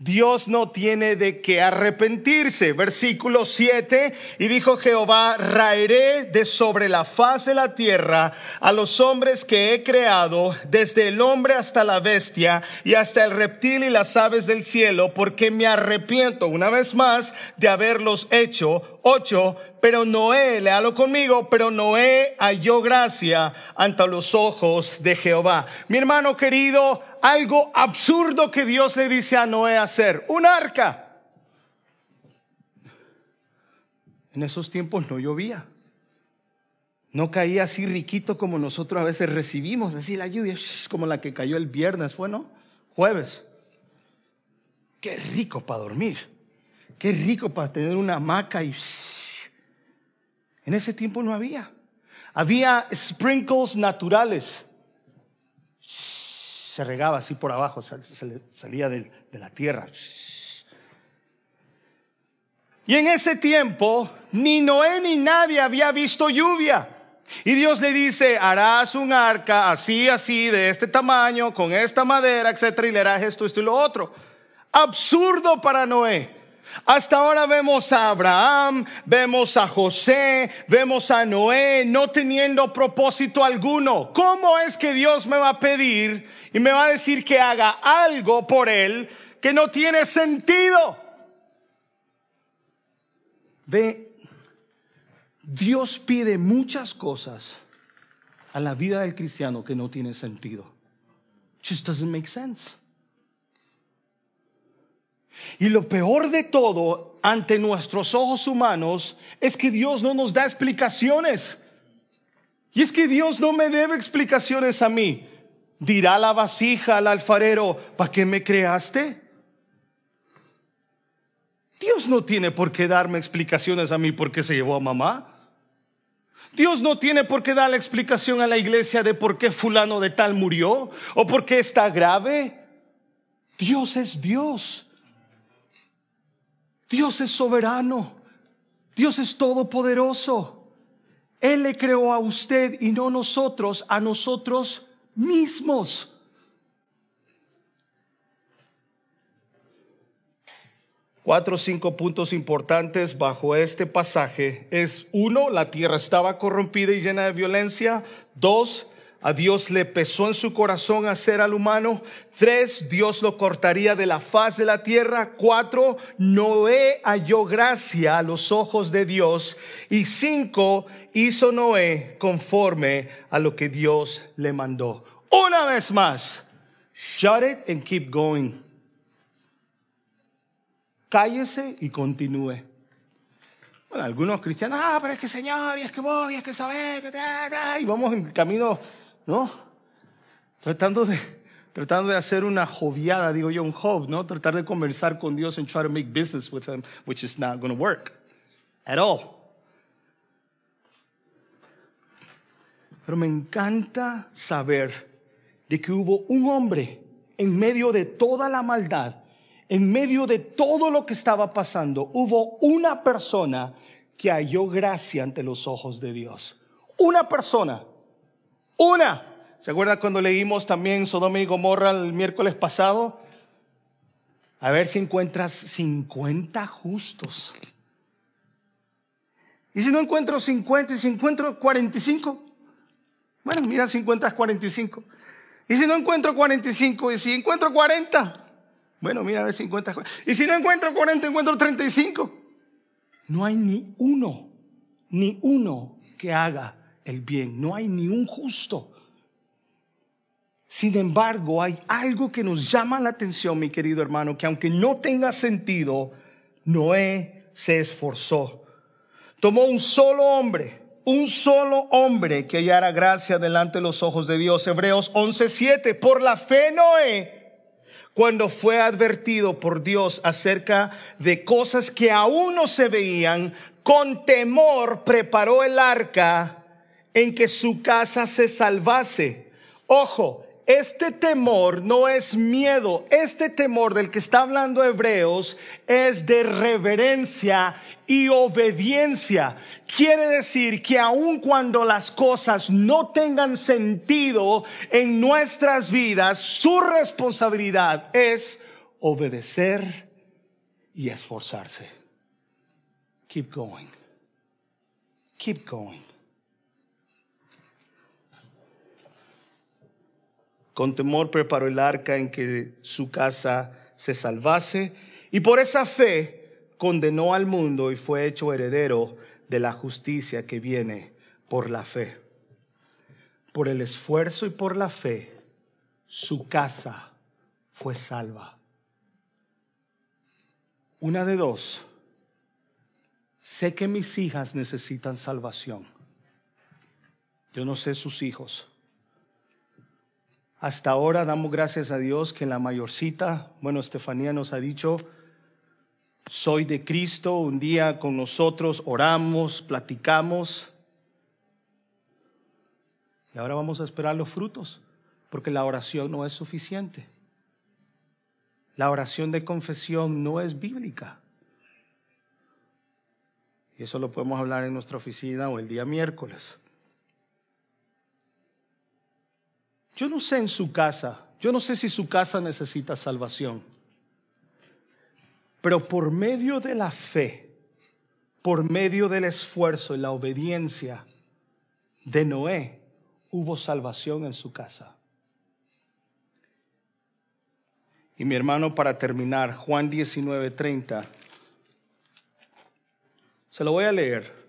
Dios no tiene de qué arrepentirse. Versículo 7, y dijo Jehová, raeré de sobre la faz de la tierra a los hombres que he creado, desde el hombre hasta la bestia y hasta el reptil y las aves del cielo, porque me arrepiento una vez más de haberlos hecho. Ocho, pero Noé, léalo conmigo, pero Noé halló gracia ante los ojos de Jehová. Mi hermano querido, algo absurdo que Dios le dice a Noé hacer, un arca. En esos tiempos no llovía. No caía así riquito como nosotros a veces recibimos, así la lluvia como la que cayó el viernes, fue, ¿no? Jueves. Qué rico para dormir. Qué rico para tener una hamaca y... En ese tiempo no había. Había sprinkles naturales. Se regaba así por abajo, salía de, la tierra. Y en ese tiempo ni Noé ni nadie había visto lluvia. Y Dios le dice, harás un arca así, así, de este tamaño, con esta madera, etcétera, y le harás esto, esto y lo otro. Absurdo para Noé. Hasta ahora vemos a Abraham, vemos a José, vemos a Noé no teniendo propósito alguno. ¿Cómo es que Dios me va a pedir y me va a decir que haga algo por él que no tiene sentido? Ve, Dios pide muchas cosas a la vida del cristiano que no tiene sentido. Just doesn't make sense. Y lo peor de todo ante nuestros ojos humanos es que Dios no nos da explicaciones. Y es que Dios no me debe explicaciones a mí. Dirá la vasija al alfarero, ¿para qué me creaste? Dios no tiene por qué darme explicaciones a mí porque se llevó a mamá. Dios no tiene por qué darle explicación a la iglesia de por qué fulano de tal murió o por qué está grave. Dios es Dios. Dios es soberano. Dios es todopoderoso. Él le creó a usted y no nosotros, a nosotros mismos. Cuatro o cinco puntos importantes bajo este pasaje es, uno, la tierra estaba corrompida y llena de violencia. Dos, a Dios le pesó en su corazón hacer al humano. Tres, Dios lo cortaría de la faz de la tierra. Cuatro, Noé halló gracia a los ojos de Dios. Y cinco, hizo Noé conforme a lo que Dios le mandó. Una vez más, shut it and keep going. Cállese y continúe. Bueno, algunos cristianos, ah, pero es que Señor, y es que voy, y es que saber, y vamos en camino ¿no? Tratando de, tratando de hacer una joviada, digo yo, un job, ¿no? Tratar de conversar con Dios and try to make business with Him, which is not going to work at all. Pero me encanta saber de que hubo un hombre en medio de toda la maldad, en medio de todo lo que estaba pasando, hubo una persona que halló gracia ante los ojos de Dios. Una persona una. ¿Se acuerdan cuando leímos también Sodoma y Gomorra el miércoles pasado? A ver si encuentras 50 justos. Y si no encuentro 50, y si encuentro 45, bueno, mira si encuentras 45. Y si no encuentro 45, y si encuentro 40, bueno, mira a ver si encuentras. Y si no encuentro 40, encuentro 35. No hay ni uno, ni uno que haga el bien, no hay ni un justo. Sin embargo, hay algo que nos llama la atención, mi querido hermano, que aunque no tenga sentido, Noé se esforzó. Tomó un solo hombre, un solo hombre que hallara gracia delante de los ojos de Dios. Hebreos 11:7. Por la fe Noé, cuando fue advertido por Dios acerca de cosas que aún no se veían, con temor preparó el arca en que su casa se salvase. Ojo, este temor no es miedo, este temor del que está hablando Hebreos es de reverencia y obediencia. Quiere decir que aun cuando las cosas no tengan sentido en nuestras vidas, su responsabilidad es obedecer y esforzarse. Keep going. Keep going. Con temor preparó el arca en que su casa se salvase y por esa fe condenó al mundo y fue hecho heredero de la justicia que viene por la fe. Por el esfuerzo y por la fe, su casa fue salva. Una de dos. Sé que mis hijas necesitan salvación. Yo no sé sus hijos. Hasta ahora damos gracias a Dios que la mayorcita, bueno, Estefanía nos ha dicho, soy de Cristo, un día con nosotros oramos, platicamos. Y ahora vamos a esperar los frutos, porque la oración no es suficiente. La oración de confesión no es bíblica. Y eso lo podemos hablar en nuestra oficina o el día miércoles. Yo no sé en su casa, yo no sé si su casa necesita salvación, pero por medio de la fe, por medio del esfuerzo y la obediencia de Noé, hubo salvación en su casa. Y mi hermano, para terminar, Juan 19:30, se lo voy a leer.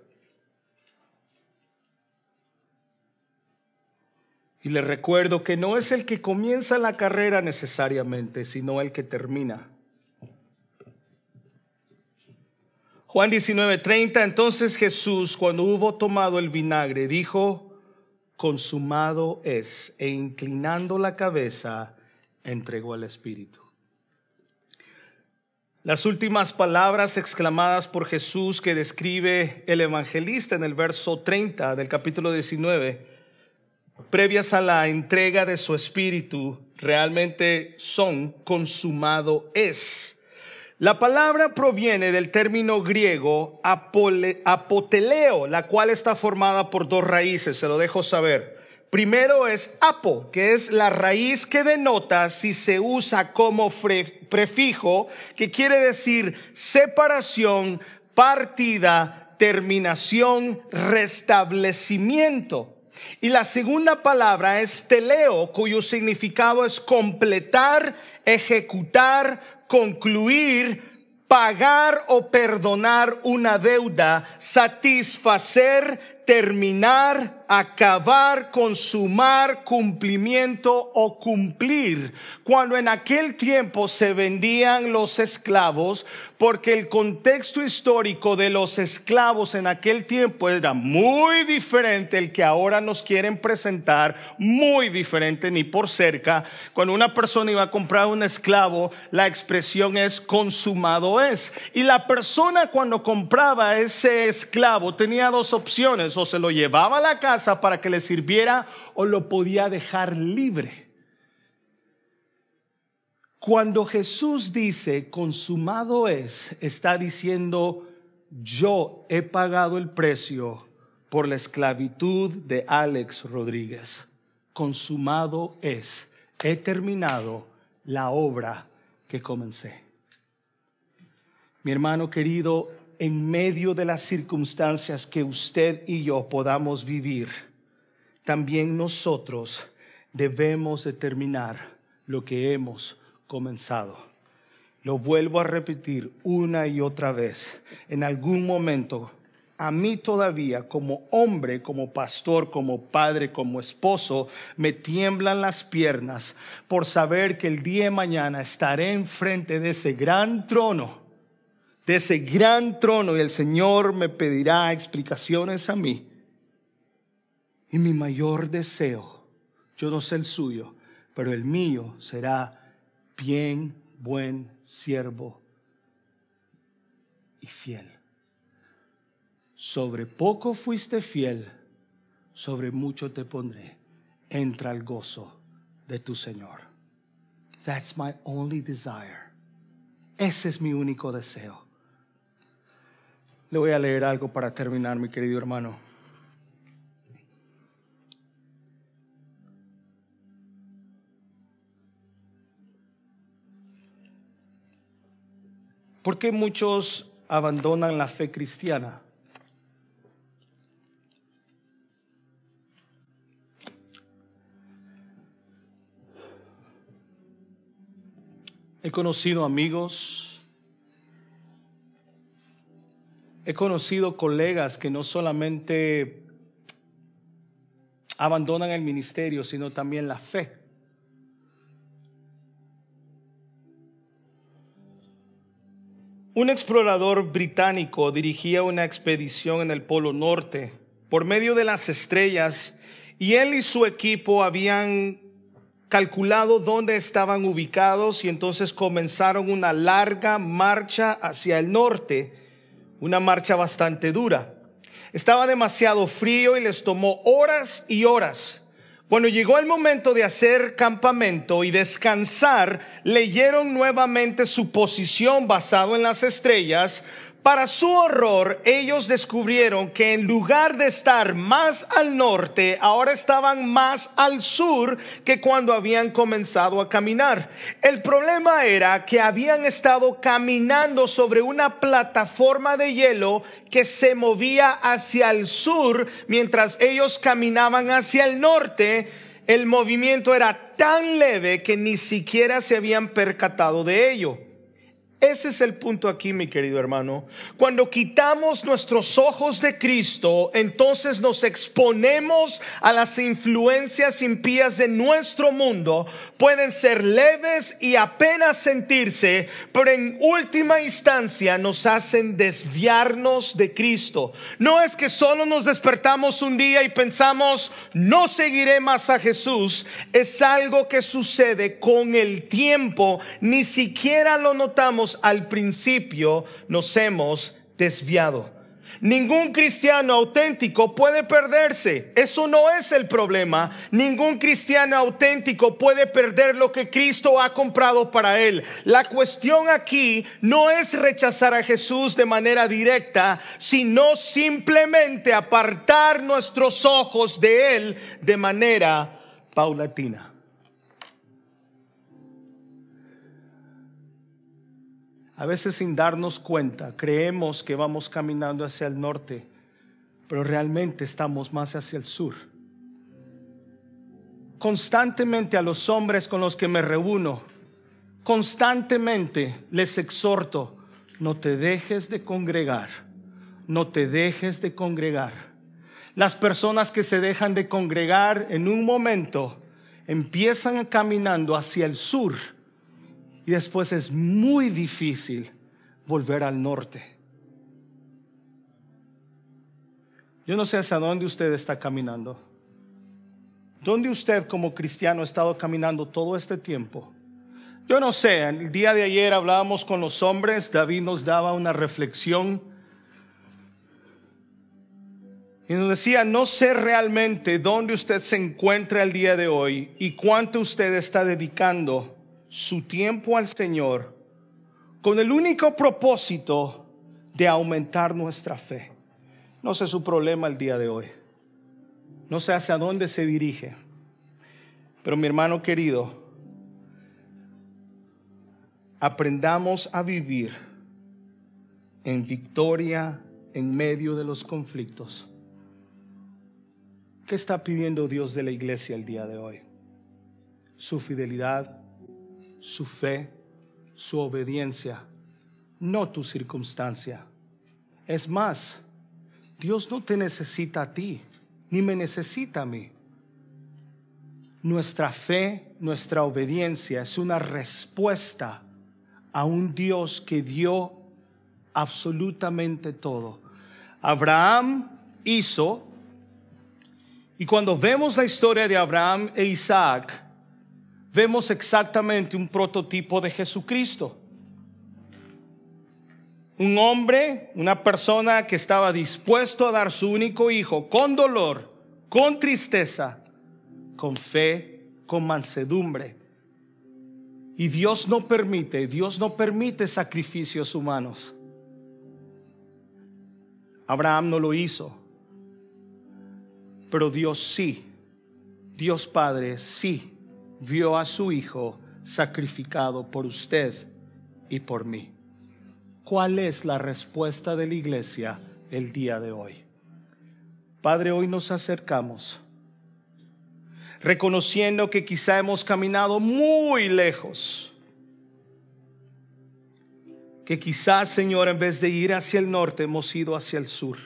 Y le recuerdo que no es el que comienza la carrera necesariamente, sino el que termina. Juan 19:30, entonces Jesús, cuando hubo tomado el vinagre, dijo, consumado es, e inclinando la cabeza, entregó al Espíritu. Las últimas palabras exclamadas por Jesús que describe el evangelista en el verso 30 del capítulo 19 previas a la entrega de su espíritu realmente son consumado es. La palabra proviene del término griego apoteleo, la cual está formada por dos raíces, se lo dejo saber. Primero es apo, que es la raíz que denota si se usa como prefijo, que quiere decir separación, partida, terminación, restablecimiento. Y la segunda palabra es teleo, cuyo significado es completar, ejecutar, concluir, pagar o perdonar una deuda, satisfacer, terminar, acabar, consumar, cumplimiento o cumplir. Cuando en aquel tiempo se vendían los esclavos, porque el contexto histórico de los esclavos en aquel tiempo era muy diferente el que ahora nos quieren presentar, muy diferente ni por cerca. Cuando una persona iba a comprar un esclavo, la expresión es consumado es. Y la persona cuando compraba ese esclavo tenía dos opciones, se lo llevaba a la casa para que le sirviera o lo podía dejar libre. Cuando Jesús dice, consumado es, está diciendo, yo he pagado el precio por la esclavitud de Alex Rodríguez. Consumado es, he terminado la obra que comencé. Mi hermano querido, en medio de las circunstancias que usted y yo podamos vivir, también nosotros debemos determinar lo que hemos comenzado. Lo vuelvo a repetir una y otra vez. En algún momento, a mí todavía como hombre, como pastor, como padre, como esposo, me tiemblan las piernas por saber que el día de mañana estaré enfrente de ese gran trono, de ese gran trono y el Señor me pedirá explicaciones a mí. Y mi mayor deseo, yo no sé el suyo, pero el mío será bien, buen siervo y fiel. Sobre poco fuiste fiel, sobre mucho te pondré. Entra al gozo de tu Señor. That's my only desire. Ese es mi único deseo. Le voy a leer algo para terminar, mi querido hermano. ¿Por qué muchos abandonan la fe cristiana? He conocido amigos, he conocido colegas que no solamente abandonan el ministerio, sino también la fe. Un explorador británico dirigía una expedición en el Polo Norte por medio de las estrellas y él y su equipo habían calculado dónde estaban ubicados y entonces comenzaron una larga marcha hacia el norte, una marcha bastante dura. Estaba demasiado frío y les tomó horas y horas. Cuando llegó el momento de hacer campamento y descansar, leyeron nuevamente su posición basado en las estrellas, para su horror, ellos descubrieron que en lugar de estar más al norte, ahora estaban más al sur que cuando habían comenzado a caminar. El problema era que habían estado caminando sobre una plataforma de hielo que se movía hacia el sur mientras ellos caminaban hacia el norte. El movimiento era tan leve que ni siquiera se habían percatado de ello. Ese es el punto aquí, mi querido hermano. Cuando quitamos nuestros ojos de Cristo, entonces nos exponemos a las influencias impías de nuestro mundo. Pueden ser leves y apenas sentirse, pero en última instancia nos hacen desviarnos de Cristo. No es que solo nos despertamos un día y pensamos, no seguiré más a Jesús. Es algo que sucede con el tiempo. Ni siquiera lo notamos al principio nos hemos desviado. Ningún cristiano auténtico puede perderse. Eso no es el problema. Ningún cristiano auténtico puede perder lo que Cristo ha comprado para él. La cuestión aquí no es rechazar a Jesús de manera directa, sino simplemente apartar nuestros ojos de él de manera paulatina. A veces sin darnos cuenta, creemos que vamos caminando hacia el norte, pero realmente estamos más hacia el sur. Constantemente a los hombres con los que me reúno, constantemente les exhorto, no te dejes de congregar, no te dejes de congregar. Las personas que se dejan de congregar en un momento empiezan caminando hacia el sur y después es muy difícil volver al norte. Yo no sé hacia dónde usted está caminando. ¿Dónde usted como cristiano ha estado caminando todo este tiempo? Yo no sé, el día de ayer hablábamos con los hombres, David nos daba una reflexión y nos decía, no sé realmente dónde usted se encuentra el día de hoy y cuánto usted está dedicando su tiempo al Señor con el único propósito de aumentar nuestra fe. No sé su problema el día de hoy. No sé hacia dónde se dirige. Pero mi hermano querido, aprendamos a vivir en victoria en medio de los conflictos. ¿Qué está pidiendo Dios de la iglesia el día de hoy? Su fidelidad, su fe, su obediencia, no tu circunstancia. Es más, Dios no te necesita a ti, ni me necesita a mí. Nuestra fe, nuestra obediencia es una respuesta a un Dios que dio absolutamente todo. Abraham hizo, y cuando vemos la historia de Abraham e Isaac, vemos exactamente un prototipo de Jesucristo. Un hombre, una persona que estaba dispuesto a dar su único hijo con dolor, con tristeza, con fe, con mansedumbre. Y Dios no permite, Dios no permite sacrificios humanos. Abraham no lo hizo, pero Dios sí, Dios Padre sí vio a su Hijo sacrificado por usted y por mí. ¿Cuál es la respuesta de la iglesia el día de hoy? Padre, hoy nos acercamos, reconociendo que quizá hemos caminado muy lejos, que quizás, Señor, en vez de ir hacia el norte, hemos ido hacia el sur.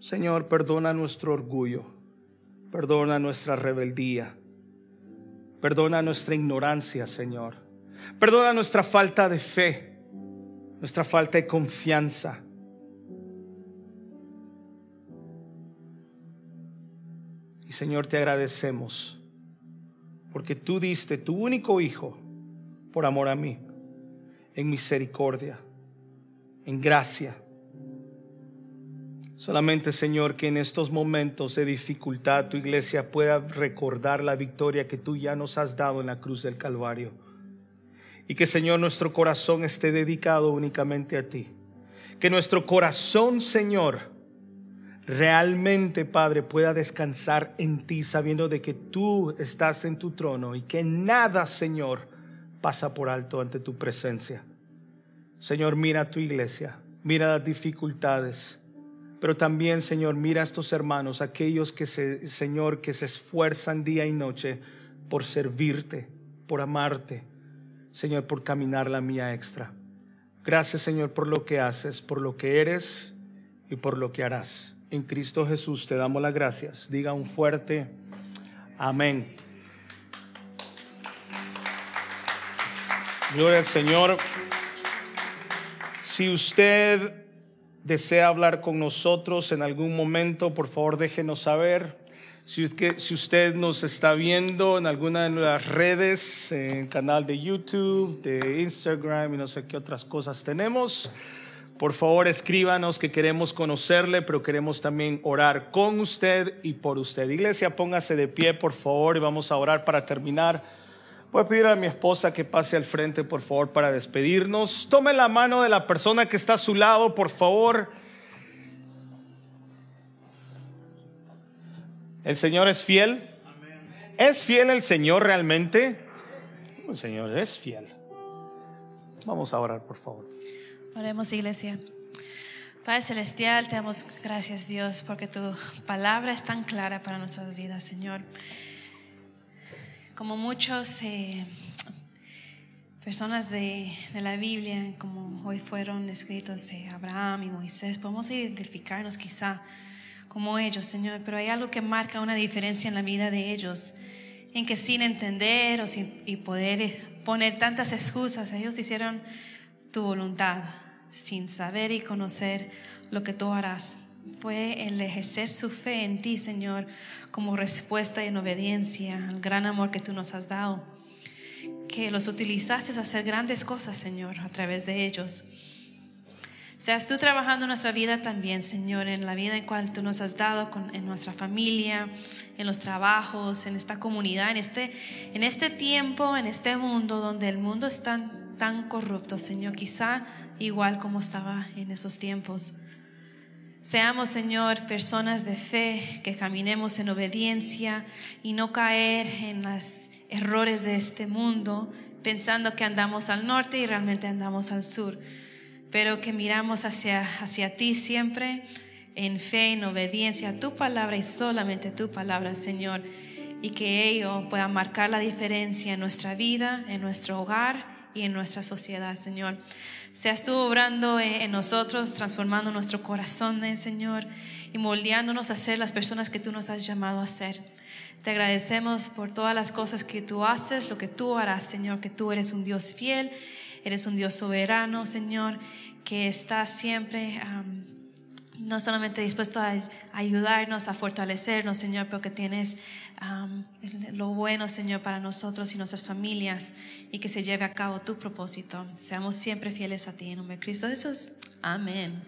Señor, perdona nuestro orgullo. Perdona nuestra rebeldía. Perdona nuestra ignorancia, Señor. Perdona nuestra falta de fe, nuestra falta de confianza. Y Señor, te agradecemos porque tú diste tu único hijo por amor a mí, en misericordia, en gracia. Solamente, Señor, que en estos momentos de dificultad tu iglesia pueda recordar la victoria que tú ya nos has dado en la cruz del Calvario. Y que, Señor, nuestro corazón esté dedicado únicamente a ti. Que nuestro corazón, Señor, realmente, Padre, pueda descansar en ti, sabiendo de que tú estás en tu trono y que nada, Señor, pasa por alto ante tu presencia. Señor, mira a tu iglesia, mira las dificultades, pero también, Señor, mira a estos hermanos, aquellos que se, Señor, que se esfuerzan día y noche por servirte, por amarte, Señor, por caminar la mía extra. Gracias, Señor, por lo que haces, por lo que eres y por lo que harás en Cristo Jesús te damos las gracias. Diga un fuerte amén. Gloria al Señor. Si usted desea hablar con nosotros en algún momento, por favor déjenos saber. Si, si usted nos está viendo en alguna de las redes, en el canal de YouTube, de Instagram y no sé qué otras cosas tenemos, por favor, escríbanos que queremos conocerle, pero queremos también orar con usted y por usted. Iglesia, póngase de pie, por favor, y vamos a orar para terminar. Voy a pedir a mi esposa que pase al frente, por favor, para despedirnos. Tome la mano de la persona que está a su lado, por favor. ¿El Señor es fiel? ¿Es fiel el Señor realmente? El Señor es fiel. Vamos a orar, por favor. Oremos, iglesia. Padre Celestial, te damos gracias, Dios, porque tu palabra es tan clara para nuestras vidas, Señor. Como muchos eh, personas de, la Biblia, como hoy fueron escritos de Abraham y Moisés, podemos identificarnos quizá como ellos, Señor, pero hay algo que marca una diferencia en la vida de ellos, en que sin entender o sin y poder poner tantas excusas, ellos hicieron tu voluntad sin saber y conocer lo que tú harás. Fue el ejercer su fe en ti, Señor, como respuesta y en obediencia al gran amor que tú nos has dado. Que los utilizaste a hacer grandes cosas, Señor, a través de ellos. Seas tú trabajando en nuestra vida también, Señor, en la vida en cual tú nos has dado, en nuestra familia, en los trabajos, en esta comunidad, en este, en este tiempo, en este mundo donde el mundo está tan corrupto, Señor, quizá igual como estaba en esos tiempos. Seamos, Señor, personas de fe, que caminemos en obediencia y no caer en los errores de este mundo, pensando que andamos al norte y realmente andamos al sur, pero que miramos hacia, hacia ti siempre en fe, en obediencia a tu palabra y solamente tu palabra, Señor, y que ello pueda marcar la diferencia en nuestra vida, en nuestro hogar y en nuestra sociedad, Señor. Seas tú obrando en nosotros, transformando nuestro corazón, eh, Señor, y moldeándonos a ser las personas que tú nos has llamado a ser. Te agradecemos por todas las cosas que tú haces, lo que tú harás, Señor, que tú eres un Dios fiel, eres un Dios soberano, Señor, que está siempre no solamente dispuesto a ayudarnos, a fortalecernos, Señor, pero que tienes lo bueno, Señor, para nosotros y nuestras familias y que se lleve a cabo tu propósito. Seamos siempre fieles a ti. En nombre de Cristo Jesús. Amén.